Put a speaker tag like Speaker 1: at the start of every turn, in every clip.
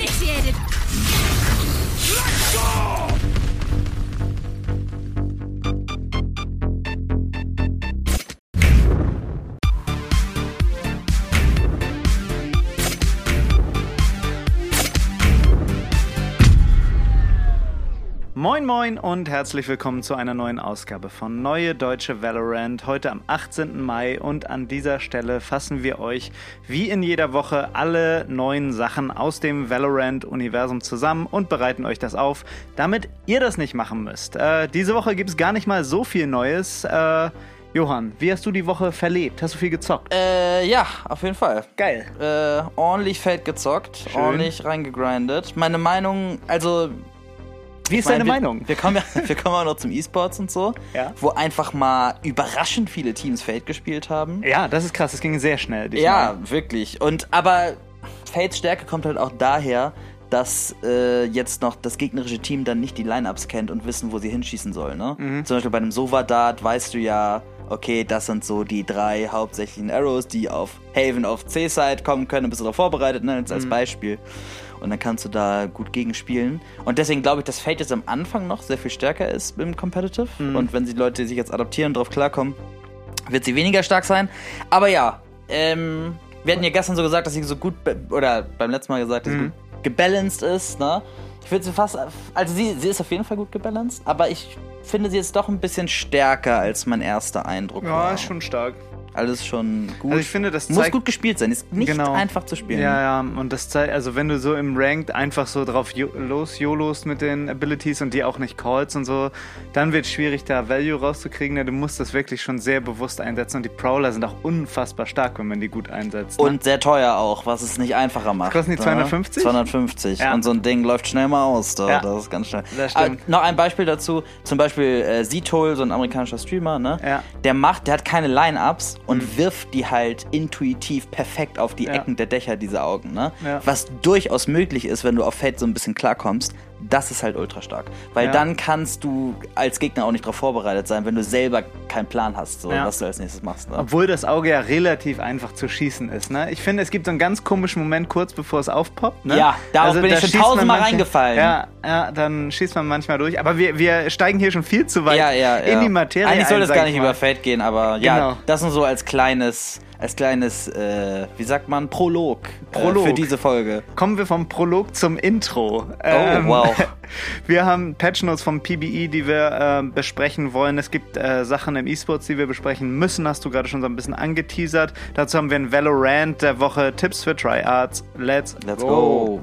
Speaker 1: initiated. Let's go!
Speaker 2: Moin Moin und herzlich willkommen zu einer neuen Ausgabe von Neue Deutsche Valorant. Heute am 18. Mai und an dieser Stelle fassen wir euch wie in jeder Woche alle neuen Sachen aus dem Valorant-Universum zusammen und bereiten euch das auf, damit ihr das nicht machen müsst. Äh, diese Woche gibt es gar nicht mal so viel Neues. Äh, Johann, wie hast du die Woche verlebt? Hast du viel gezockt?
Speaker 3: Äh, ja, auf jeden Fall.
Speaker 2: Geil.
Speaker 3: Äh, ordentlich fett gezockt,
Speaker 2: Schön.
Speaker 3: ordentlich reingegrindet. Meine Meinung, also.
Speaker 2: Wie ist deine Meinung?
Speaker 3: Wir kommen ja wir kommen auch noch zum E-Sports und so,
Speaker 2: Ja.
Speaker 3: wo einfach mal überraschend viele Teams Fate gespielt haben.
Speaker 2: Ja, das ist krass. Es ging sehr schnell.
Speaker 3: Ja, wirklich. Und aber Fates Stärke kommt halt auch daher, dass äh, jetzt noch das gegnerische Team dann nicht die Lineups kennt und wissen, wo sie hinschießen sollen. Ne?
Speaker 2: Mhm.
Speaker 3: Zum Beispiel bei einem Sova-Dart weißt du ja, okay, das sind so die drei hauptsächlichen Arrows, die auf Haven auf C-Side kommen können. Bist du darauf vorbereitet, ne? jetzt als
Speaker 2: Mhm.
Speaker 3: Beispiel. Und dann kannst du da gut gegenspielen. Und deswegen glaube ich, dass Fate jetzt am Anfang noch sehr viel stärker ist im Competitive.
Speaker 2: Mhm.
Speaker 3: Und wenn die Leute sich jetzt adaptieren und darauf klarkommen, wird sie weniger stark sein. Aber ja, ähm, wir hatten ja gestern so gesagt, dass sie so gut, oder beim letzten Mal gesagt, dass sie
Speaker 2: Mhm.
Speaker 3: gut gebalanced ist, ne? Ich würde sie fast, also sie, sie ist auf jeden Fall gut gebalanced, aber ich finde sie jetzt doch ein bisschen stärker als mein erster Eindruck
Speaker 2: Ja,
Speaker 3: war.
Speaker 2: ist schon stark.
Speaker 3: Alles schon gut.
Speaker 2: Also ich finde, das
Speaker 3: Muss gut gespielt sein, ist nicht
Speaker 2: Genau.
Speaker 3: einfach zu spielen.
Speaker 2: Ja, ja, und das zeigt, also wenn du so im Ranked einfach so drauf los YOLOst mit den Abilities und die auch nicht callst und so, dann wird es schwierig, da Value rauszukriegen. Ja, du musst das wirklich schon sehr bewusst einsetzen und die Prowler sind auch unfassbar stark, wenn man die gut einsetzt. ne?
Speaker 3: Und sehr teuer auch, was es nicht einfacher macht.
Speaker 2: kosten die
Speaker 3: ne?
Speaker 2: 250?
Speaker 3: 250.
Speaker 2: Ja.
Speaker 3: Und so ein Ding läuft schnell mal aus. Da.
Speaker 2: Ja.
Speaker 3: Das ist ganz schnell. Ah, noch ein Beispiel dazu. Zum Beispiel äh, Zitol, so ein amerikanischer Streamer, ne?
Speaker 2: Ja.
Speaker 3: Der macht, der hat keine Line-Ups und wirft die halt intuitiv perfekt auf die
Speaker 2: Ja.
Speaker 3: Ecken der Dächer, diese Augen, ne?
Speaker 2: Ja.
Speaker 3: Was durchaus möglich ist, wenn du auf Fate so ein bisschen klarkommst. Das ist halt ultra stark. Weil
Speaker 2: Ja.
Speaker 3: dann kannst du als Gegner auch nicht darauf vorbereitet sein, wenn du selber keinen Plan hast, so,
Speaker 2: Ja.
Speaker 3: was du als nächstes machst. Ne?
Speaker 2: Obwohl das Auge ja relativ einfach zu schießen ist. Ne? Ich finde, es gibt so einen ganz komischen Moment kurz bevor es aufpoppt. Ne?
Speaker 3: Ja, darauf bin ich schon tausendmal
Speaker 2: manche-
Speaker 3: reingefallen.
Speaker 2: Ja, ja, dann schießt man manchmal durch. Aber wir, wir steigen hier schon viel zu weit
Speaker 3: ja, ja, ja.
Speaker 2: in die Materie.
Speaker 3: Eigentlich soll
Speaker 2: ein,
Speaker 3: das
Speaker 2: sag
Speaker 3: gar
Speaker 2: ich
Speaker 3: nicht
Speaker 2: mal.
Speaker 3: über Fate gehen, aber ja,
Speaker 2: Genau.
Speaker 3: das nur so als kleines, als kleines, äh, wie sagt man, Prolog,
Speaker 2: Prolog.
Speaker 3: Äh, für diese Folge.
Speaker 2: Kommen wir vom Prolog zum Intro. Oh,
Speaker 3: wow.
Speaker 2: Wir haben Patch Notes vom PBE, die wir äh, besprechen wollen. Es gibt äh, Sachen im E-Sports, die wir besprechen müssen. Hast du gerade schon so ein bisschen angeteasert. Dazu haben wir ein Valorant der Woche, Tipps für Tryards. Let's,
Speaker 3: Let's go.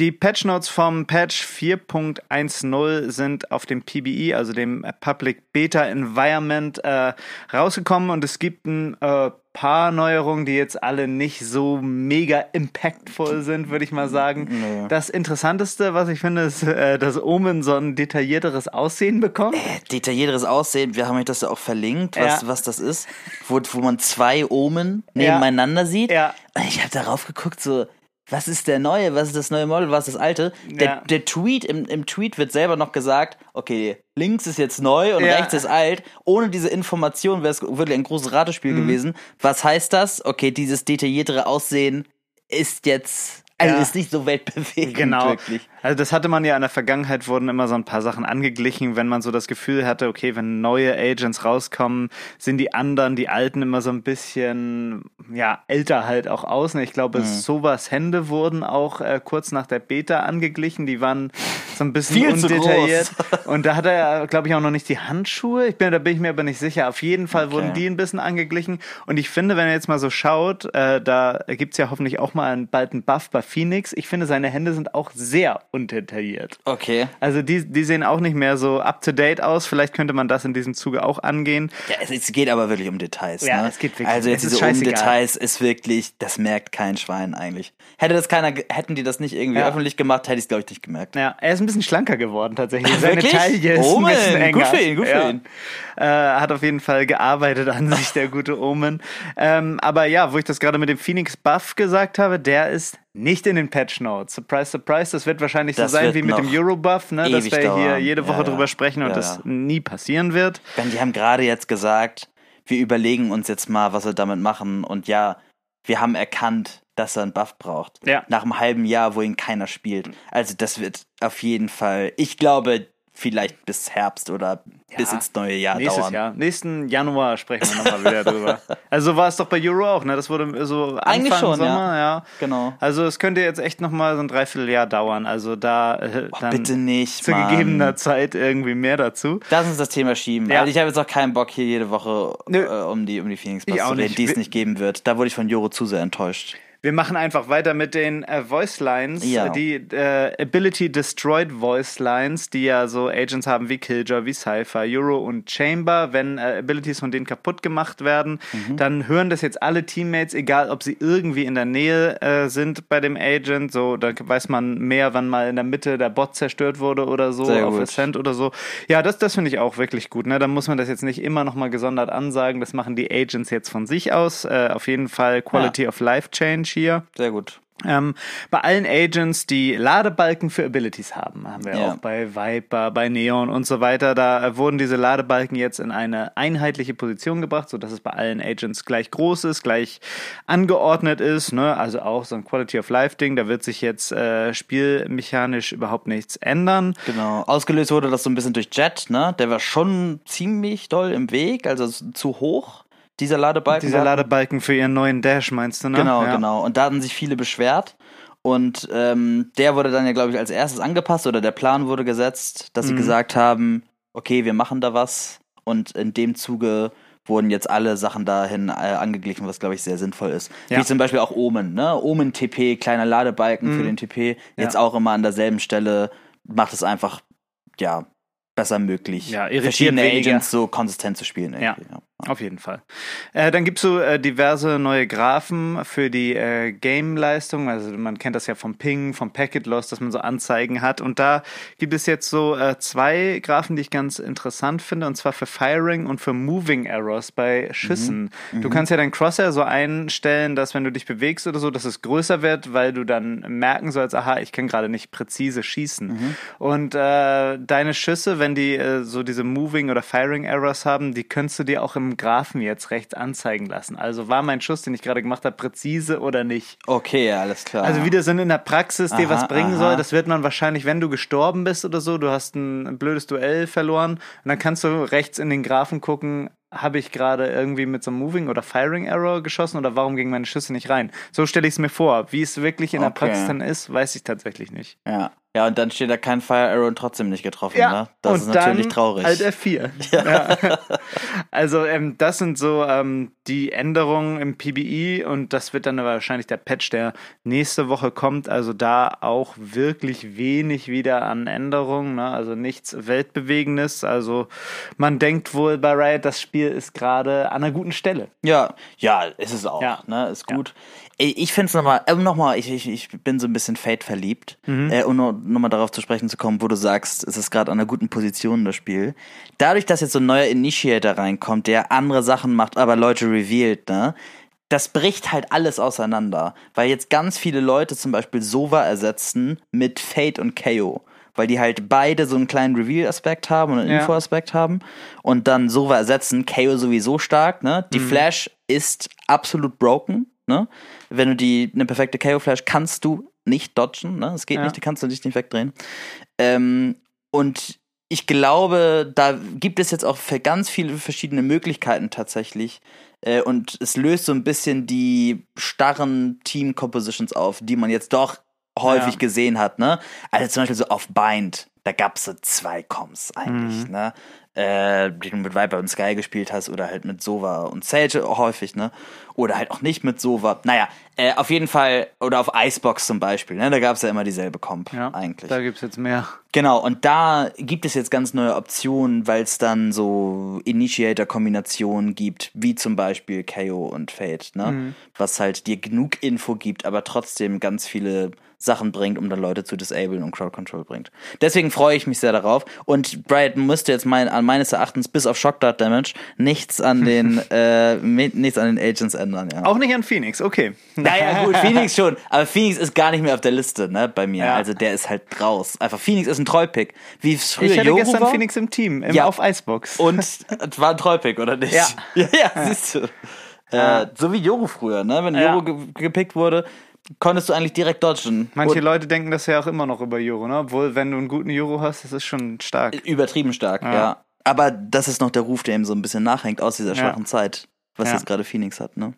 Speaker 2: Die Patch Notes vom Patch 4.10 sind auf dem PBE, also dem Public Beta Environment, äh, rausgekommen und es gibt ein äh, paar Neuerungen, die jetzt alle nicht so mega impactful sind, würde ich mal sagen.
Speaker 3: Nee.
Speaker 2: Das Interessanteste, was ich finde, ist, äh, dass Omen so ein detaillierteres Aussehen bekommt.
Speaker 3: Äh, Detaillierteres Aussehen, wir haben euch das ja auch verlinkt, was,
Speaker 2: Ja.
Speaker 3: was das ist, wo, wo man zwei Omen nebeneinander sieht.
Speaker 2: Ja.
Speaker 3: Ich habe darauf geguckt, so, was ist der neue, was ist das neue Model, was ist das alte? Der,
Speaker 2: Ja.
Speaker 3: der Tweet, im, im Tweet wird selber noch gesagt, okay, links ist jetzt neu und
Speaker 2: Ja.
Speaker 3: rechts ist alt. Ohne diese Information wäre es wirklich ein großes Ratespiel
Speaker 2: Mhm.
Speaker 3: gewesen. Was heißt das? Okay, dieses detailliertere Aussehen ist jetzt, also
Speaker 2: Ja.
Speaker 3: ist nicht so weltbewegend
Speaker 2: Genau.
Speaker 3: wirklich.
Speaker 2: Also das hatte man ja in der Vergangenheit, wurden immer so ein paar Sachen angeglichen, wenn man so das Gefühl hatte, okay, wenn neue Agents rauskommen, sind die anderen, die alten immer so ein bisschen, ja, älter halt auch aus. Und Ich glaube,
Speaker 3: Mhm.
Speaker 2: sowas Hände wurden auch äh, kurz nach der Beta angeglichen, die waren so ein bisschen
Speaker 3: Viel zu
Speaker 2: undetailliert. Und da hat er, glaube ich, auch noch nicht die Handschuhe. Ich bin, da bin ich mir aber nicht sicher. Auf jeden Fall
Speaker 3: Okay.
Speaker 2: wurden die ein bisschen angeglichen. Und ich finde, wenn er jetzt mal so schaut, äh, da gibt's ja hoffentlich auch mal einen, bald einen Buff bei Phoenix. Ich finde, seine Hände sind auch sehr undetailliert.
Speaker 3: Okay.
Speaker 2: Also die, die sehen auch nicht mehr so up-to-date aus. Vielleicht könnte man das in diesem Zuge auch angehen.
Speaker 3: Ja, es, es geht aber wirklich um Details.
Speaker 2: Ja,
Speaker 3: ne?
Speaker 2: es geht wirklich-
Speaker 3: Also jetzt diese um
Speaker 2: scheißegal.
Speaker 3: Details ist wirklich, das merkt kein Schwein eigentlich. Hätte das keiner, hätten die das nicht irgendwie
Speaker 2: Ja.
Speaker 3: öffentlich gemacht, hätte ich es glaube ich nicht gemerkt.
Speaker 2: Ja, er ist ein bisschen schlanker geworden tatsächlich. Seine
Speaker 3: Wirklich?
Speaker 2: Taille ist
Speaker 3: Oh,
Speaker 2: ein bisschen enger.
Speaker 3: gut für ihn, gut für
Speaker 2: ja.
Speaker 3: ihn.
Speaker 2: Äh, hat auf jeden Fall gearbeitet an sich, der gute Omen. Ähm, aber ja, wo ich das gerade mit dem Phoenix Buff gesagt habe, der ist nicht in den Patch Notes. Surprise, surprise. Das wird wahrscheinlich so
Speaker 3: Das
Speaker 2: sein
Speaker 3: wird
Speaker 2: wie mit dem
Speaker 3: noch
Speaker 2: Euro Buff, ne? dass wir hier
Speaker 3: dauern.
Speaker 2: jede Woche
Speaker 3: Ja,
Speaker 2: drüber sprechen und
Speaker 3: Ja,
Speaker 2: das nie passieren wird.
Speaker 3: Denn die haben gerade jetzt gesagt, wir überlegen uns jetzt mal, was wir damit machen. Und ja, wir haben erkannt, dass er einen Buff braucht.
Speaker 2: Ja.
Speaker 3: Nach einem halben Jahr, wo ihn keiner spielt. Also das wird auf jeden Fall, ich glaube, vielleicht bis Herbst oder bis ins neue Jahr
Speaker 2: Nächstes
Speaker 3: dauern.
Speaker 2: Jahr. Nächsten Januar sprechen wir nochmal wieder drüber. Also so war es doch bei Euro auch, ne? Das wurde so Anfang
Speaker 3: Eigentlich schon,
Speaker 2: Sommer, ja.
Speaker 3: Genau.
Speaker 2: Also es könnte jetzt echt nochmal so ein Dreivierteljahr dauern. Also da äh, dann
Speaker 3: bitte nicht,
Speaker 2: zu
Speaker 3: Mann.
Speaker 2: gegebener Zeit irgendwie mehr dazu.
Speaker 3: Lass uns das Thema schieben.
Speaker 2: Ja.
Speaker 3: Also ich habe jetzt auch keinen Bock hier jede Woche äh, um die um die Phoenix Bucks zu reden,
Speaker 2: nicht.
Speaker 3: die es nicht geben wird. Da wurde ich von Joro zu sehr enttäuscht.
Speaker 2: Wir machen einfach weiter mit den äh, Voice Lines,
Speaker 3: Ja.
Speaker 2: die äh, Ability Destroyed Voice Lines, die ja so Agents haben wie Killjoy, wie Cypher, Euro und Chamber. Wenn äh, Abilities von denen kaputt gemacht werden,
Speaker 3: Mhm.
Speaker 2: dann hören das jetzt alle Teammates, egal ob sie irgendwie in der Nähe äh, sind bei dem Agent. So, da weiß man mehr, wann mal in der Mitte der Bot zerstört wurde oder so,
Speaker 3: Sehr
Speaker 2: auf
Speaker 3: gut.
Speaker 2: Ascent oder so. Ja, das, das finde ich auch wirklich gut. Ne? Da muss man das jetzt nicht immer nochmal gesondert ansagen. Das machen die Agents jetzt von sich aus. Äh, auf jeden Fall Quality of Life Change hier.
Speaker 3: Sehr gut.
Speaker 2: Ähm, bei allen Agents, die Ladebalken für Abilities haben, haben wir
Speaker 3: Ja.
Speaker 2: auch bei Viper, bei Neon und so weiter, da äh, wurden diese Ladebalken jetzt in eine einheitliche Position gebracht, sodass es bei allen Agents gleich groß ist, gleich angeordnet ist. Ne? Also auch so ein Quality of Life Ding, da wird sich jetzt äh, spielmechanisch überhaupt nichts ändern.
Speaker 3: Genau. Ausgelöst wurde das so ein bisschen durch Jet, ne? Der war schon ziemlich doll im Weg, also zu hoch, dieser Ladebalken.
Speaker 2: Dieser Ladebalken für ihren neuen Dash, meinst du, ne?
Speaker 3: Genau,
Speaker 2: ja.
Speaker 3: genau. Und da hatten sich viele beschwert. Und ähm, der wurde dann ja, glaube ich, als erstes angepasst oder der Plan wurde gesetzt, dass
Speaker 2: Mhm.
Speaker 3: sie gesagt haben, okay, wir machen da was. Und in dem Zuge wurden jetzt alle Sachen dahin äh, angeglichen, was, glaube ich, sehr sinnvoll ist.
Speaker 2: Ja.
Speaker 3: Wie zum Beispiel auch Omen, ne? Omen-TP, kleiner Ladebalken für den TP, jetzt
Speaker 2: Mhm. Ja.
Speaker 3: auch immer an derselben Stelle, macht es einfach, ja, besser möglich,
Speaker 2: Ja,
Speaker 3: verschiedene
Speaker 2: weniger.
Speaker 3: Agents so konsistent zu spielen.
Speaker 2: Ja.
Speaker 3: ja.
Speaker 2: Auf jeden Fall. Äh, dann gibt's so äh, diverse neue Graphen für die äh, Game-Leistung. Also man kennt das ja vom Ping, vom Packet Loss, dass man so Anzeigen hat. Und da gibt es jetzt so äh, zwei Graphen, die ich ganz interessant finde, und zwar für Firing und für Moving Errors bei Schüssen. Du kannst ja dein Crosshair so einstellen, dass wenn du dich bewegst oder so, dass es größer wird, weil du dann merken sollst, aha, ich kann gerade nicht präzise schießen. Und äh, deine Schüsse, wenn die äh, so diese Moving oder Firing Errors haben, die könntest du dir auch im Graphen jetzt rechts anzeigen lassen. Also war mein Schuss, den ich gerade gemacht habe, präzise oder nicht.
Speaker 3: Okay, ja, alles klar.
Speaker 2: Also wie das in der Praxis dir was bringen
Speaker 3: aha.
Speaker 2: soll, das wird man wahrscheinlich, wenn du gestorben bist oder so, du hast ein blödes Duell verloren und dann kannst du rechts in den Graphen gucken, habe ich gerade irgendwie mit so einem Moving oder Firing Error geschossen oder warum gingen meine Schüsse nicht rein? So stelle ich es mir vor. Wie es wirklich in der
Speaker 3: Okay.
Speaker 2: Praxis dann ist, weiß ich tatsächlich nicht.
Speaker 3: Ja. Ja, und dann steht da kein Fire Arrow und trotzdem nicht getroffen,
Speaker 2: Ja,
Speaker 3: ne? Das
Speaker 2: und
Speaker 3: ist natürlich
Speaker 2: dann
Speaker 3: traurig.
Speaker 2: Alt F4. Ja. Also ähm, das sind so ähm, die Änderungen im PBI und das wird dann wahrscheinlich der Patch, der nächste Woche kommt. Also da auch wirklich wenig wieder an Änderungen, ne? also nichts Weltbewegendes. Also man denkt wohl bei Riot, das Spiel ist gerade an einer guten Stelle.
Speaker 3: ja, ja, ist es auch,
Speaker 2: Ja.
Speaker 3: ne? Ist gut. Ich finde es nochmal, ähm, nochmal, ich, ich, ich bin so ein bisschen Fate verliebt,
Speaker 2: Mhm.
Speaker 3: äh, um nochmal darauf zu sprechen zu kommen, wo du sagst, es ist gerade an einer guten Position, das Spiel. Dadurch, dass jetzt so ein neuer Initiator reinkommt, der andere Sachen macht, aber Leute revealed, ne? Das bricht halt alles auseinander, weil jetzt ganz viele Leute zum Beispiel Sova ersetzen mit Fate und KO. Weil die halt beide so einen kleinen Reveal-Aspekt haben und einen
Speaker 2: Ja.
Speaker 3: Info-Aspekt haben. Und dann Sova ersetzen, KO sowieso stark, ne? Die Flash ist absolut broken, ne? Wenn du die, eine perfekte KO-Flash kannst du nicht dodgen, ne? Es geht
Speaker 2: Ja.
Speaker 3: nicht, die kannst du dich nicht wegdrehen. Ähm, und ich glaube, da gibt es jetzt auch für ganz viele verschiedene Möglichkeiten tatsächlich. Äh, und es löst so ein bisschen die starren Team-Compositions auf, die man jetzt doch häufig
Speaker 2: Ja.
Speaker 3: gesehen hat, ne? Also zum Beispiel so auf Bind, da gab es so zwei Coms eigentlich,
Speaker 2: Mhm.
Speaker 3: ne? Äh, die du mit Viper und Sky gespielt hast oder halt mit Sova und Sage häufig, ne? Oder halt auch nicht mit Sova. Naja, äh, auf jeden Fall, oder auf Icebox zum Beispiel, ne? Da gab es ja immer dieselbe Comp
Speaker 2: Ja,
Speaker 3: eigentlich.
Speaker 2: Da gibt's jetzt mehr.
Speaker 3: Genau, und da gibt es jetzt ganz neue Optionen, weil es dann so Initiator-Kombinationen gibt, wie zum Beispiel KO und Fate, ne?
Speaker 2: Mhm.
Speaker 3: Was halt dir genug Info gibt, aber trotzdem ganz viele Sachen bringt, um dann Leute zu disablen und Crowd Control bringt. Deswegen freue ich mich sehr darauf. Und Brighton müsste jetzt mein, an meines Erachtens bis auf Shock Dart Damage nichts an den äh, nichts an den Agents ändern, ja.
Speaker 2: Auch nicht an Phoenix, okay.
Speaker 3: Naja, gut, Phoenix schon. Aber Phoenix ist gar nicht mehr auf der Liste, ne, bei mir.
Speaker 2: Ja.
Speaker 3: Also der ist halt raus. Einfach Phoenix ist ein Treupick. Wie es früher
Speaker 2: Ich hatte gestern
Speaker 3: war.
Speaker 2: Phoenix im Team, im,
Speaker 3: Ja.
Speaker 2: auf Icebox.
Speaker 3: Und es war ein Treupick, oder nicht?
Speaker 2: Ja.
Speaker 3: ja, ja siehst du. Äh, so wie Yoru früher, ne? Wenn
Speaker 2: Ja.
Speaker 3: Yoru ge gepickt wurde, konntest du eigentlich direkt dodgen.
Speaker 2: Manche
Speaker 3: Und
Speaker 2: Leute denken das ja auch immer noch über Juro, ne? Obwohl, wenn du einen guten Juro hast, das ist schon stark.
Speaker 3: übertrieben stark, ja.
Speaker 2: Ja.
Speaker 3: Aber das ist noch der Ruf, der ihm so ein bisschen nachhängt aus dieser
Speaker 2: Ja.
Speaker 3: schwachen Zeit, was
Speaker 2: Ja.
Speaker 3: jetzt gerade Phoenix hat, ne?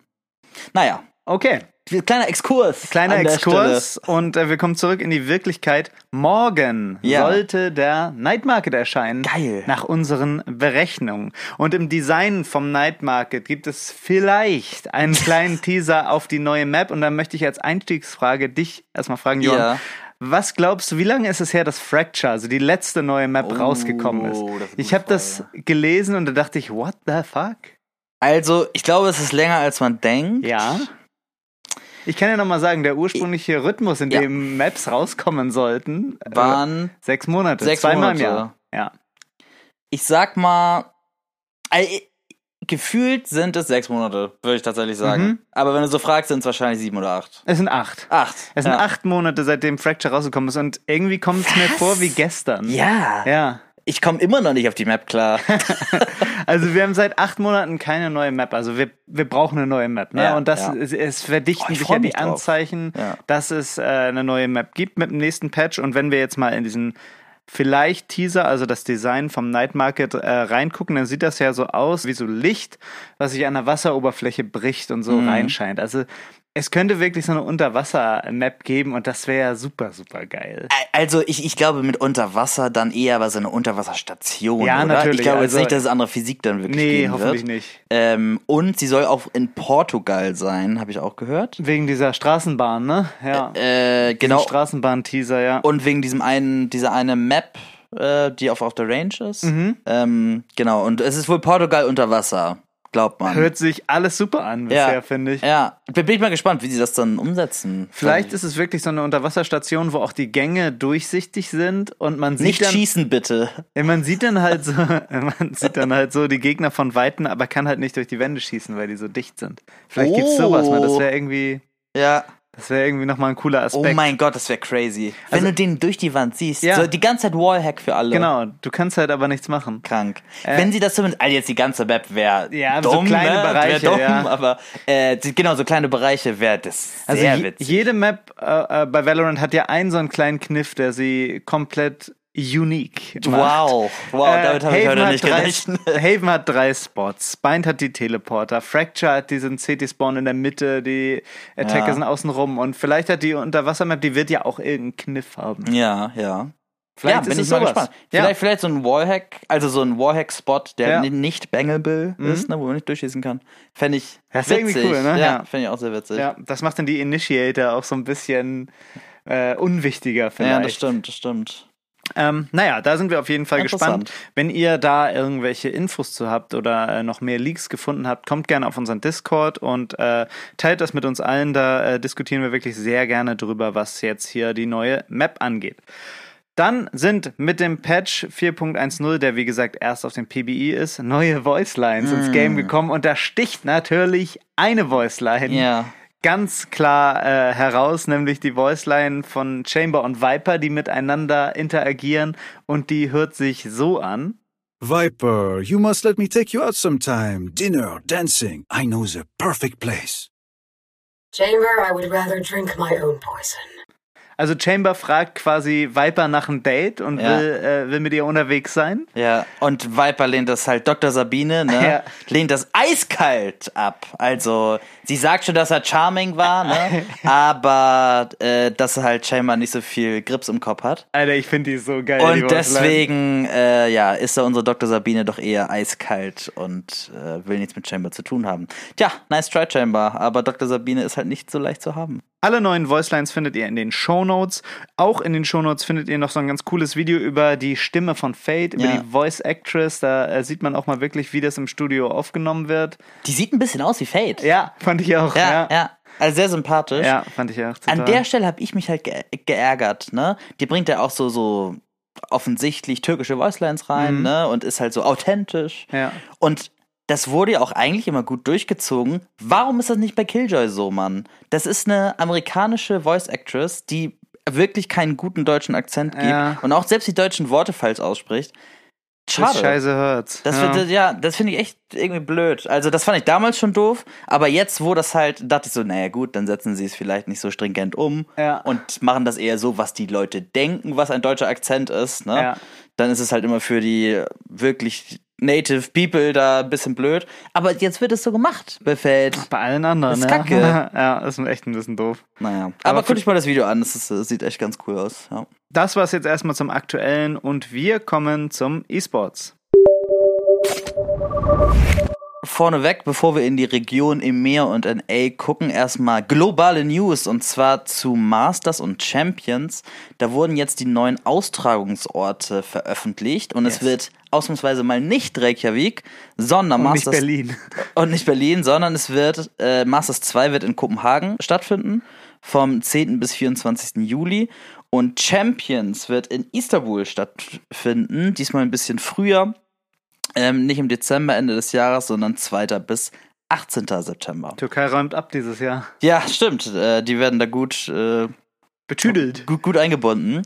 Speaker 3: Naja,
Speaker 2: Okay,
Speaker 3: kleiner Exkurs.
Speaker 2: kleiner Exkurs und äh, wir kommen zurück in die Wirklichkeit. Morgen
Speaker 3: Ja.
Speaker 2: sollte der Night Market erscheinen.
Speaker 3: Geil.
Speaker 2: Nach unseren Berechnungen. Und im Design vom Night Market gibt es vielleicht einen kleinen Teaser auf die neue Map. Und dann möchte ich als Einstiegsfrage dich erstmal fragen, Johann.
Speaker 3: Ja.
Speaker 2: Was glaubst du, wie lange ist es her, dass Fracture, also die letzte neue Map,
Speaker 3: Oh,
Speaker 2: rausgekommen ist?
Speaker 3: das ist
Speaker 2: Ich habe das gelesen und da dachte ich, what the fuck?
Speaker 3: Also, ich glaube, es ist länger, als man denkt.
Speaker 2: Ja. Ich kann ja nochmal sagen, der ursprüngliche Rhythmus, in
Speaker 3: Ja.
Speaker 2: dem Maps rauskommen sollten, äh,
Speaker 3: Waren,
Speaker 2: sechs Monate,
Speaker 3: Sechs
Speaker 2: zweimal
Speaker 3: Monate.
Speaker 2: im Jahr. Ja.
Speaker 3: ich sag mal, äh, gefühlt sind es sechs Monate, würde ich tatsächlich sagen.
Speaker 2: Mhm.
Speaker 3: Aber wenn du so fragst, sind es wahrscheinlich sieben oder acht.
Speaker 2: Es sind acht.
Speaker 3: Acht.
Speaker 2: Es sind
Speaker 3: ja.
Speaker 2: acht Monate, seitdem Fracture rausgekommen ist und irgendwie kommt es mir vor wie gestern.
Speaker 3: Ja.
Speaker 2: Ja.
Speaker 3: Ich komme immer noch nicht auf die Map klar.
Speaker 2: Also wir haben seit acht Monaten keine neue Map. Also wir, wir brauchen eine neue Map. Ne?
Speaker 3: Ja,
Speaker 2: und das
Speaker 3: ja.
Speaker 2: es, es verdichten
Speaker 3: Oh, ich
Speaker 2: sich ja die
Speaker 3: drauf.
Speaker 2: Anzeichen,
Speaker 3: Ja.
Speaker 2: dass es äh, eine neue Map gibt mit dem nächsten Patch. Und wenn wir jetzt mal in diesen vielleicht Teaser, also das Design vom Night Market äh, reingucken, dann sieht das ja so aus wie so Licht, was sich an der Wasseroberfläche bricht und so
Speaker 3: Mhm.
Speaker 2: reinscheint. Also es könnte wirklich so eine Unterwasser-Map geben und das wäre ja super, super geil.
Speaker 3: Also ich, ich glaube mit Unterwasser dann eher aber so eine Unterwasserstation,
Speaker 2: Ja,
Speaker 3: oder?
Speaker 2: natürlich,
Speaker 3: Ich glaube
Speaker 2: also-
Speaker 3: jetzt nicht, dass es andere Physik dann wirklich
Speaker 2: Nee,
Speaker 3: geben
Speaker 2: hoffentlich
Speaker 3: wird.
Speaker 2: nicht.
Speaker 3: Ähm, und sie soll auch in Portugal sein, habe ich auch gehört.
Speaker 2: Wegen dieser Straßenbahn, ne? Ja.
Speaker 3: Äh, genau.
Speaker 2: Straßenbahn-Teaser, ja.
Speaker 3: Und wegen diesem einen, dieser eine Map, äh, die auf, auf der Range ist.
Speaker 2: Mhm.
Speaker 3: Ähm, genau. Und es ist wohl Portugal unter Wasser, glaubt man.
Speaker 2: Hört sich alles super an bisher, finde ich.
Speaker 3: Ja, bin bin ich mal gespannt, wie sie das dann umsetzen.
Speaker 2: Vielleicht ist es wirklich so eine Unterwasserstation, wo auch die Gänge durchsichtig sind und man sieht
Speaker 3: nicht
Speaker 2: dann,
Speaker 3: schießen bitte.
Speaker 2: Ja, man sieht dann halt so, man sieht dann halt so die Gegner von Weitem, aber kann halt nicht durch die Wände schießen, weil die so dicht sind. Vielleicht gibt's sowas mal, das wäre irgendwie,
Speaker 3: Ja.
Speaker 2: Das wäre irgendwie nochmal ein cooler
Speaker 3: Oh
Speaker 2: Aspekt.
Speaker 3: mein Gott, das wäre crazy. Wenn
Speaker 2: Also-
Speaker 3: du den durch die Wand siehst,
Speaker 2: Ja.
Speaker 3: so die ganze Zeit Wallhack für alle.
Speaker 2: Genau, du kannst halt aber nichts machen.
Speaker 3: Krank.
Speaker 2: Äh,
Speaker 3: Wenn sie das zumindest, also jetzt die ganze Map wäre
Speaker 2: Ja, so kleine
Speaker 3: ne?
Speaker 2: Bereiche,
Speaker 3: dumm,
Speaker 2: ja.
Speaker 3: aber äh, genau, so kleine Bereiche wäre das
Speaker 2: Also
Speaker 3: sehr
Speaker 2: je,
Speaker 3: witzig.
Speaker 2: jede Map äh, äh, bei Valorant hat ja einen so einen kleinen Kniff, der sie komplett unique macht.
Speaker 3: Wow, wow,
Speaker 2: Äh,
Speaker 3: damit habe ich heute nicht
Speaker 2: drei,
Speaker 3: gerechnet.
Speaker 2: Haven hat drei Spots. Bind hat die Teleporter. Fracture hat diesen CT-Spawn in der Mitte. Die Attacker
Speaker 3: Ja.
Speaker 2: sind außen rum. Und vielleicht hat die Unterwassermap, die wird ja auch irgendeinen Kniff haben.
Speaker 3: Ja, ja.
Speaker 2: Vielleicht
Speaker 3: ja, bin ich mal
Speaker 2: sowas.
Speaker 3: gespannt.
Speaker 2: Ja.
Speaker 3: Vielleicht, vielleicht so ein Wallhack, also so ein Wallhack-Spot, der
Speaker 2: Ja.
Speaker 3: ni- nicht bangable
Speaker 2: Mhm.
Speaker 3: ist, ne, wo man nicht durchschießen kann. Fände ich
Speaker 2: Das ist
Speaker 3: witzig.
Speaker 2: irgendwie cool, ne?
Speaker 3: Ja,
Speaker 2: Ja.
Speaker 3: fände ich auch sehr witzig.
Speaker 2: Ja, das macht dann die Initiator auch so ein bisschen äh, unwichtiger vielleicht.
Speaker 3: Ja, das stimmt, das stimmt.
Speaker 2: Ähm, naja, da sind wir auf jeden Fall gespannt. Wenn ihr da irgendwelche Infos zu habt oder äh, noch mehr Leaks gefunden habt, kommt gerne auf unseren Discord und äh, teilt das mit uns allen. Da äh, diskutieren wir wirklich sehr gerne drüber, was jetzt hier die neue Map angeht. Dann sind mit dem Patch 4.10, der wie gesagt erst auf dem PBI ist, neue Voice Lines ins Game gekommen und da sticht natürlich eine Voice Line
Speaker 3: Ja.
Speaker 2: Ganz klar äh, heraus, nämlich die Voiceline von Chamber und Viper, die miteinander interagieren und die hört sich so an.
Speaker 1: Viper, you must let me take you out sometime. Dinner, dancing. I know the perfect place.
Speaker 4: Chamber, I would rather drink my own poison.
Speaker 2: Also Chamber fragt quasi Viper nach einem Date und
Speaker 3: Ja.
Speaker 2: will, äh, will mit ihr unterwegs sein.
Speaker 3: Ja, und Viper lehnt das halt, Dr. Sabine, ne,
Speaker 2: Ja.
Speaker 3: lehnt das eiskalt ab. Also, sie sagt schon, dass er charming war, ne, aber äh, dass halt scheinbar nicht so viel Grips im Kopf hat.
Speaker 2: Alter, ich finde die so geil.
Speaker 3: Und deswegen, äh, ja, ist da unsere Dr. Sabine doch eher eiskalt und äh, will nichts mit Chamber zu tun haben. Tja, nice try, Chamber, aber Dr. Sabine ist halt nicht so leicht zu haben.
Speaker 2: Alle neuen Voicelines findet ihr in den Shownotes. Auch in den Shownotes findet ihr noch so ein ganz cooles Video über die Stimme von Fate, über
Speaker 3: Ja.
Speaker 2: die Voice Actress. Da äh, sieht man auch mal wirklich, wie das im Studio aufgenommen wird.
Speaker 3: Die sieht ein bisschen aus wie Fate.
Speaker 2: Ja, fand ich auch.
Speaker 3: ja,
Speaker 2: Ja,
Speaker 3: ja. Also sehr sympathisch.
Speaker 2: Ja, fand ich auch. Total.
Speaker 3: An der Stelle habe ich mich halt ge geärgert, ne? Die bringt ja auch so, so offensichtlich türkische Voicelines rein,
Speaker 2: Mhm.
Speaker 3: ne? Und ist halt so authentisch.
Speaker 2: Ja.
Speaker 3: Und das wurde ja auch eigentlich immer gut durchgezogen. Warum ist das nicht bei Killjoy so, Mann? Das ist eine amerikanische Voice Actress, die wirklich keinen guten deutschen Akzent gibt
Speaker 2: Ja.
Speaker 3: und auch selbst die deutschen Worte falsch ausspricht. schade.
Speaker 2: Das Scheiße hört's.
Speaker 3: Das
Speaker 2: ja.
Speaker 3: ja, das finde ich echt irgendwie blöd. Also, das fand ich damals schon doof, aber jetzt, wo das halt, dachte ich so, naja, gut, dann setzen sie es vielleicht nicht so stringent um
Speaker 2: Ja.
Speaker 3: und machen das eher so, was die Leute denken, was ein deutscher Akzent ist, ne? Dann ist es halt immer für die wirklich Native People da ein bisschen blöd. Aber jetzt wird es so gemacht bei Feld.
Speaker 2: Bei allen anderen,
Speaker 3: Das ist kacke.
Speaker 2: ja, ist echt ein bisschen doof.
Speaker 3: Naja.
Speaker 2: Aber
Speaker 3: Aber, guck dich mal das Video an, das, ist, das sieht echt ganz cool aus. Ja.
Speaker 2: Das war's jetzt erstmal zum Aktuellen und wir kommen zum E-Sports.
Speaker 3: Vorneweg, bevor wir in die Region Meer und NA gucken, erstmal globale News und zwar zu Masters und Champions. Da wurden jetzt die neuen Austragungsorte veröffentlicht und
Speaker 2: Yes.
Speaker 3: es wird ausnahmsweise mal nicht Reykjavik, sondern
Speaker 2: Und nicht
Speaker 3: Masters
Speaker 2: Berlin.
Speaker 3: und nicht Berlin, sondern es wird äh, Masters 2 wird in Kopenhagen stattfinden vom 10. bis 24. Juli und Champions wird in Istanbul stattfinden, diesmal ein bisschen früher, ähm, nicht im Dezember Ende des Jahres, sondern 2. bis 18. September.
Speaker 2: Türkei räumt ab dieses Jahr.
Speaker 3: Ja, stimmt, äh, die werden da gut äh,
Speaker 2: Betüdelt.
Speaker 3: gut, gut eingebunden.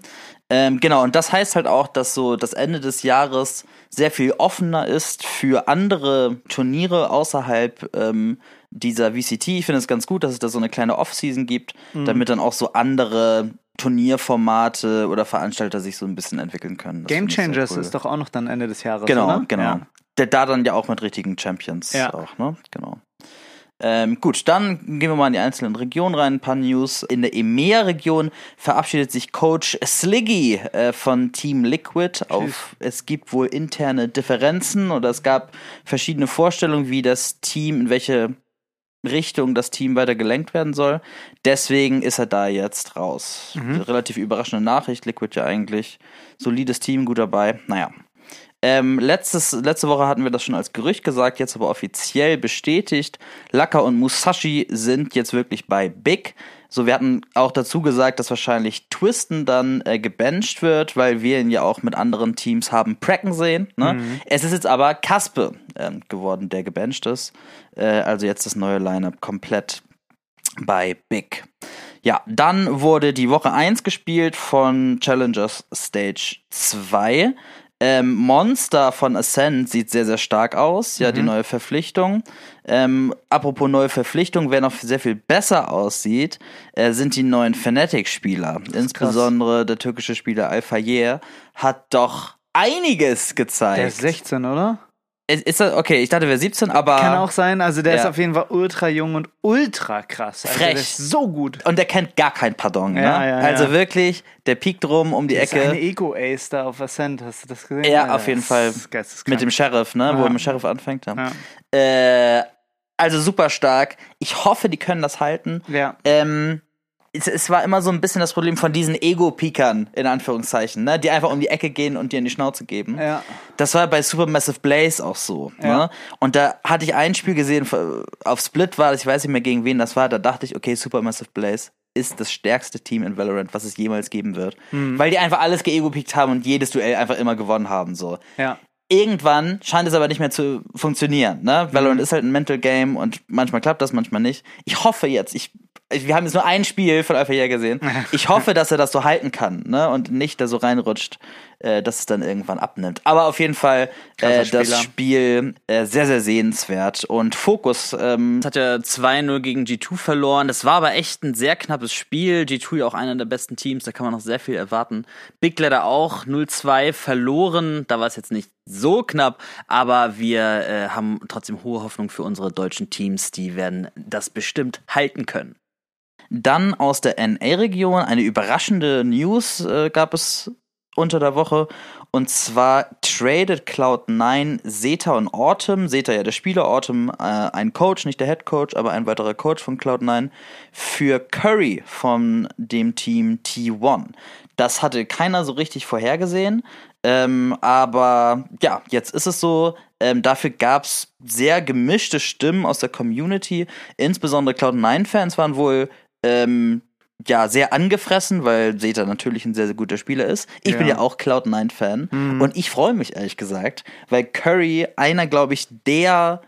Speaker 3: Ähm, genau, und das heißt halt auch, dass so das Ende des Jahres sehr viel offener ist für andere Turniere außerhalb ähm, dieser VCT. Ich finde es ganz gut, dass es da so eine kleine Off-Season gibt, damit dann auch so andere Turnierformate oder Veranstalter sich so ein bisschen entwickeln können. Das
Speaker 2: Game Changers
Speaker 3: cool.
Speaker 2: ist doch auch noch dann Ende des Jahres,
Speaker 3: Genau,
Speaker 2: oder?
Speaker 3: genau.
Speaker 2: Ja.
Speaker 3: Der da dann ja auch mit richtigen Champions
Speaker 2: Ja.
Speaker 3: auch, ne? Genau. Ähm, gut, dann gehen wir mal in die einzelnen Regionen rein. Ein paar News. In der EMEA-Region verabschiedet sich Coach Sliggy äh, von Team Liquid. Auf, es gibt wohl interne Differenzen oder es gab verschiedene Vorstellungen, wie das Team, in welche Richtung das Team weiter gelenkt werden soll. Deswegen ist er da jetzt raus. Relativ überraschende Nachricht. Liquid ja eigentlich solides Team, gut dabei. Naja. Ähm, letztes, letzte Woche hatten wir das schon als Gerücht gesagt, jetzt aber offiziell bestätigt. Laka und Musashi sind jetzt wirklich bei Big. So, wir hatten auch dazu gesagt, dass wahrscheinlich Twisten dann äh, gebencht wird, weil wir ihn ja auch mit anderen Teams haben pracken sehen. Ne? Es ist jetzt aber Kaspe ähm, geworden, der gebencht ist. Äh, also jetzt das neue Lineup komplett bei Big. Ja, dann wurde die Woche 1 gespielt von Challengers Stage 2. Ähm, Monster von Ascent sieht sehr, sehr stark aus. Ja, die neue Verpflichtung. Ähm, apropos neue Verpflichtung, wer noch sehr viel besser aussieht, äh, sind die neuen Fnatic-Spieler. Insbesondere der türkische Spieler Alfayer hat doch einiges gezeigt.
Speaker 2: Der ist 16, oder?
Speaker 3: Ist, er, okay, ich dachte, er wäre 17, aber.
Speaker 2: Kann auch sein. Also der
Speaker 3: Ja.
Speaker 2: ist auf jeden Fall ultra jung und ultra krass. Also Der
Speaker 3: Frech.
Speaker 2: ist so gut.
Speaker 3: Und der kennt gar kein Pardon, ne?
Speaker 2: Ja, ja,
Speaker 3: also wirklich, der piekt rum um die
Speaker 2: Das ist eine
Speaker 3: Ecke.
Speaker 2: Ego-Ace da auf Ascent. Hast du das gesehen?
Speaker 3: Ja,
Speaker 2: Alter,
Speaker 3: auf jeden
Speaker 2: das
Speaker 3: Fall. Mit dem Sheriff, ne? Wo er mit dem Sheriff anfängt. Ja. Äh, also super stark. Ich hoffe, die können das halten.
Speaker 2: Ja.
Speaker 3: Ähm, es, es war immer so ein bisschen das Problem von diesen Ego-Peakern, in Anführungszeichen, ne? Die einfach um die Ecke gehen und dir in die Schnauze geben.
Speaker 2: Ja.
Speaker 3: Das war bei Supermassive Blaze auch so.
Speaker 2: Ja.
Speaker 3: Ne? Und da hatte ich ein Spiel gesehen, auf Split war das, ich weiß nicht mehr gegen wen das war, da dachte ich, okay, Supermassive Blaze ist das stärkste Team in Valorant, was es jemals geben wird.
Speaker 2: Mhm.
Speaker 3: Weil die einfach alles geego-peakt haben und jedes Duell einfach immer gewonnen haben. So.
Speaker 2: Ja.
Speaker 3: Irgendwann scheint es aber nicht mehr zu funktionieren. Ne? Valorant
Speaker 2: Mhm.
Speaker 3: ist halt ein Mental Game und manchmal klappt das, manchmal nicht. Ich hoffe jetzt, ich, wir haben jetzt nur ein Spiel von Alpha Jäger gesehen. Ich hoffe, dass er das so halten kann ne? und nicht da so reinrutscht, äh, dass es dann irgendwann abnimmt. Aber auf jeden Fall äh, das. Spiel äh, sehr, sehr sehenswert. Und Fokus ähm, hat ja 2-0 gegen G2 verloren. Das war aber echt ein sehr knappes Spiel. G2 ja auch einer der besten Teams, da kann man noch sehr viel erwarten. Big Ladder auch 0-2 verloren. Da war es jetzt nicht so knapp, aber wir äh, haben trotzdem hohe Hoffnung für unsere deutschen Teams. Die werden das bestimmt halten können. Dann aus der NA-Region eine überraschende News äh, gab es unter der Woche. Und zwar tradet Cloud9 Zeta und Autumn. Zeta ja der Spieler, Autumn äh, ein Coach, nicht der Head Coach, aber ein weiterer Coach von Cloud9 für Curry von dem Team T1. Das hatte keiner so richtig vorhergesehen. Ähm, aber ja, jetzt ist es so. Ähm, dafür gab es sehr gemischte Stimmen aus der Community. Insbesondere Cloud9-Fans waren wohl ähm, ja, sehr angefressen, weil Zeta natürlich ein sehr, sehr guter Spieler ist. Ich bin
Speaker 2: Ja.
Speaker 3: ja auch Cloud9-Fan und ich freue mich ehrlich gesagt, weil Curry einer, glaube ich, der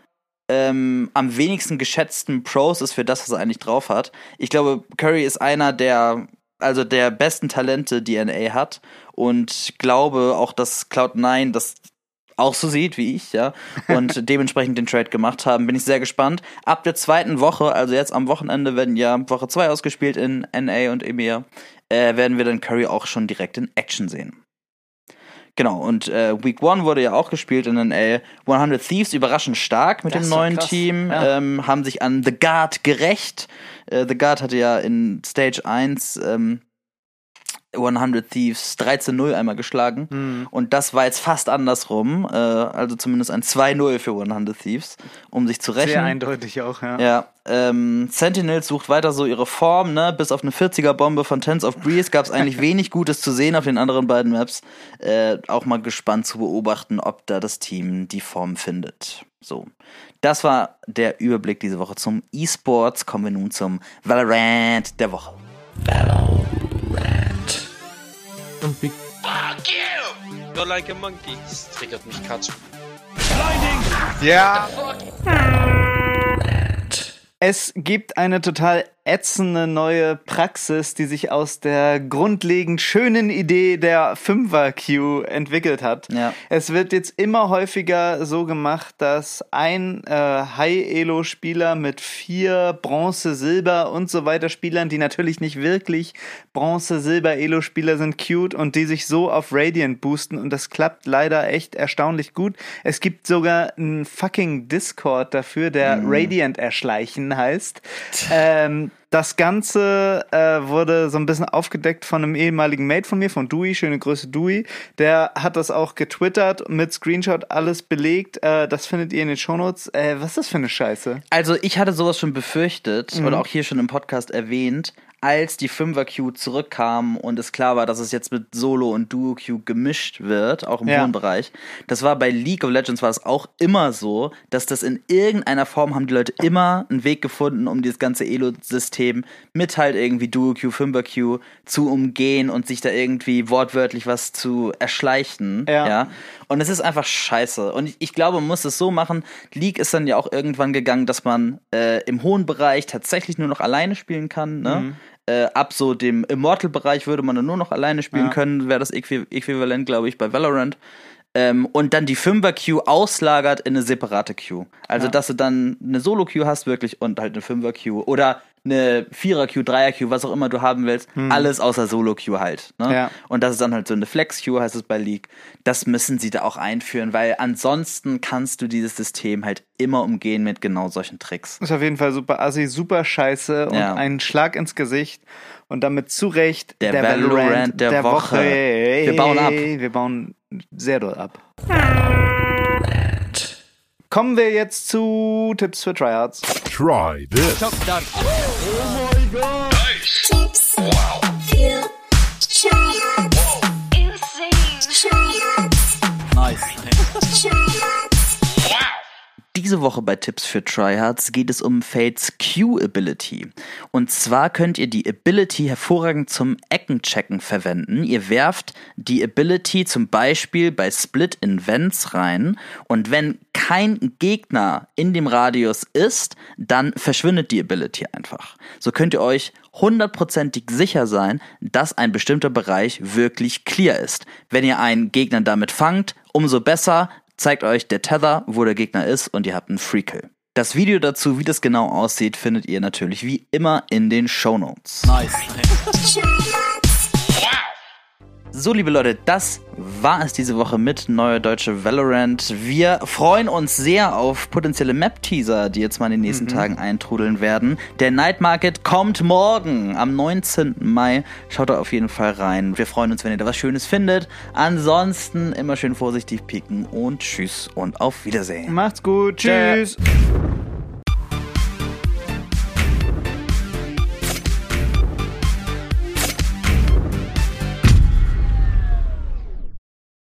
Speaker 3: ähm, am wenigsten geschätzten Pros ist für das, was er eigentlich drauf hat. Ich glaube, Curry ist einer der, also der besten Talente, die NA hat und glaube auch, dass Cloud9 das auch so sieht wie ich, ja, und dementsprechend den Trade gemacht haben, bin ich sehr gespannt. Ab der zweiten Woche, also jetzt am Wochenende, werden ja Woche 2 ausgespielt in NA und EMEA, äh, werden wir dann Curry auch schon direkt in Action sehen. Genau, und äh, Week 1 wurde ja auch gespielt in NL. 100 Thieves überraschend stark mit
Speaker 2: Das
Speaker 3: dem neuen
Speaker 2: krass,
Speaker 3: Team,
Speaker 2: ja.
Speaker 3: ähm, haben sich an The Guard gerecht. Äh, The Guard hatte ja in Stage 1 ähm, 100 Thieves 13-0 einmal geschlagen.
Speaker 2: Hm.
Speaker 3: Und das war jetzt fast andersrum. Äh, also zumindest ein 2-0 für 100 Thieves, um sich zu rächen.
Speaker 2: Sehr eindeutig auch, ja.
Speaker 3: Ja, ähm, Sentinels sucht weiter so ihre Form, ne? Bis auf eine 40er-Bombe von Tens of Breeze gab es eigentlich wenig Gutes zu sehen auf den anderen beiden Maps. Äh, auch mal gespannt zu beobachten, ob da das Team die Form findet. So. Das war der Überblick diese Woche zum E-Sports. Kommen wir nun zum Valorant der Woche.
Speaker 5: Und
Speaker 6: You're like a monkey. Das triggert mich Katsu.
Speaker 5: ja,
Speaker 2: Es gibt eine total ätzende neue Praxis, die sich aus der grundlegend schönen Idee der Fünfer-Queue entwickelt hat.
Speaker 3: Ja.
Speaker 2: Es wird jetzt immer häufiger so gemacht, dass ein äh, High-Elo-Spieler mit vier Bronze, Silber und so weiter Spielern, die natürlich nicht wirklich Bronze, Silber, Elo-Spieler sind, cute und die sich so auf Radiant boosten und das klappt leider echt erstaunlich gut. Es gibt sogar einen fucking Discord dafür, der Radiant erschleichen heißt. ähm, das Ganze äh, wurde so ein bisschen aufgedeckt von einem ehemaligen Mate von mir, von Dewey, schöne Grüße Dewey. Der hat das auch getwittert, mit Screenshot alles belegt. Äh, das findet ihr in den Shownotes. Äh, was ist das für eine Scheiße?
Speaker 3: Also ich hatte sowas schon befürchtet
Speaker 2: Mhm.
Speaker 3: oder auch hier schon im Podcast erwähnt, als die 5er Queue zurückkam und es klar war, dass es jetzt mit Solo und Duo Queue gemischt wird, auch im
Speaker 2: Ja.
Speaker 3: hohen Bereich. Das war bei League of Legends war es auch immer so, dass das in irgendeiner Form haben die Leute immer einen Weg gefunden, um dieses ganze Elo-System mit halt irgendwie Duo Queue, 5er Queue zu umgehen und sich da irgendwie wortwörtlich was zu erschleichen.
Speaker 2: Ja.
Speaker 3: ja? Und es ist einfach scheiße. Und ich, ich glaube, man muss es so machen. League ist dann ja auch irgendwann gegangen, dass man äh, im hohen Bereich tatsächlich nur noch alleine spielen kann. Ne?
Speaker 2: Mhm.
Speaker 3: Äh, ab so dem Immortal-Bereich würde man dann nur noch alleine spielen
Speaker 2: Ja.
Speaker 3: können, wäre das Äqui Äquivalent, glaube ich, bei Valorant. Ähm, und dann die 5er-Queue auslagert in eine separate Queue. Also,
Speaker 2: Ja.
Speaker 3: dass du dann eine Solo-Queue hast, wirklich, und halt eine 5er-Queue. Oder eine 4er-Queue, 3er-Queue, was auch immer du haben willst. Alles außer Solo-Queue halt. Ne?
Speaker 2: Ja.
Speaker 3: Und das ist dann halt so eine Flex-Queue, heißt es bei League. Das müssen sie da auch einführen, weil ansonsten kannst du dieses System halt immer umgehen mit genau solchen Tricks.
Speaker 2: Ist auf jeden Fall super assi, super scheiße und
Speaker 3: Ja.
Speaker 2: ein Schlag ins Gesicht. Und damit zu Recht
Speaker 3: Der Valorant der Woche. Wir bauen ab.
Speaker 2: Wir bauen sehr doll ab. Kommen wir jetzt zu Tipps für Tryhards.
Speaker 1: Try this.
Speaker 7: Tips.
Speaker 3: Diese Woche bei Tipps für Tryhards geht es um Fates Q-Ability. Und zwar könnt ihr die Ability hervorragend zum Eckenchecken verwenden. Ihr werft die Ability zum Beispiel bei Split in Vents rein und wenn kein Gegner in dem Radius ist, dann verschwindet die Ability einfach. So könnt ihr euch hundertprozentig sicher sein, dass ein bestimmter Bereich wirklich clear ist. Wenn ihr einen Gegner damit fangt, umso besser, zeigt euch der Tether, wo der Gegner ist und ihr habt einen Free Kill. Das Video dazu, wie das genau aussieht, findet ihr natürlich wie immer in den Shownotes.
Speaker 7: Try hard.
Speaker 3: So, liebe Leute, das war es diese Woche mit Neue Deutsche Valorant. Wir freuen uns sehr auf potenzielle Map-Teaser, die jetzt mal in den nächsten Tagen eintrudeln werden. Der Night Market kommt morgen am 19. Mai. Schaut da auf jeden Fall rein. Wir freuen uns, wenn ihr da was Schönes findet. Ansonsten immer schön vorsichtig pieken und tschüss und auf Wiedersehen.
Speaker 2: Macht's gut.
Speaker 3: Tschö.
Speaker 2: Tschüss.